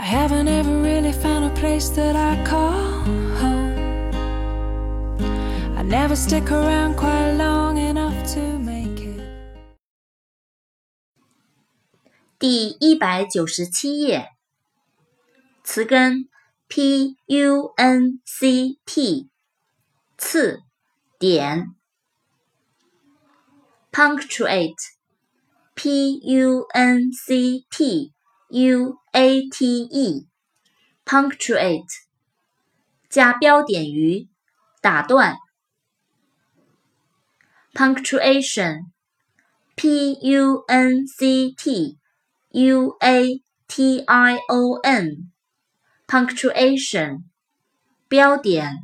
I haven't ever really found a place that I call home. I never stick around quite long enough to make it. 第一百九十七页，词根 p u n c t，次点 punctuate，p u n c t U a t e，punctuate，加标点于，打断。punctuation，p u n c t u a t i o n，punctuation，标点。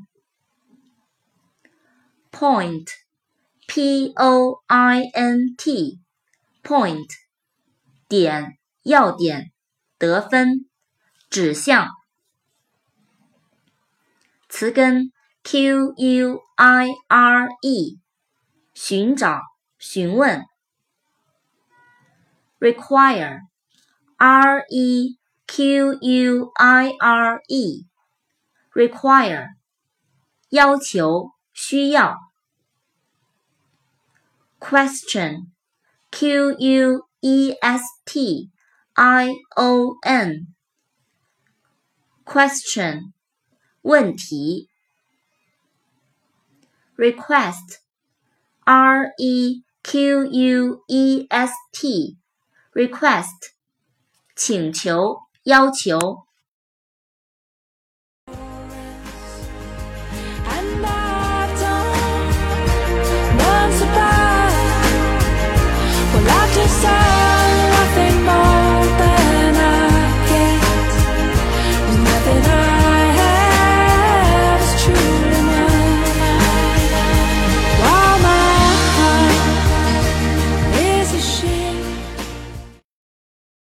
point，p o i n t，point，点，要点。得分，指向。词根 q u i r e，寻找，询问。require，r e q u i r e，require，要求，需要。question，q u e s t。I O N. Question. 问题。Request. R E Q U E S T. Request. 请求要求。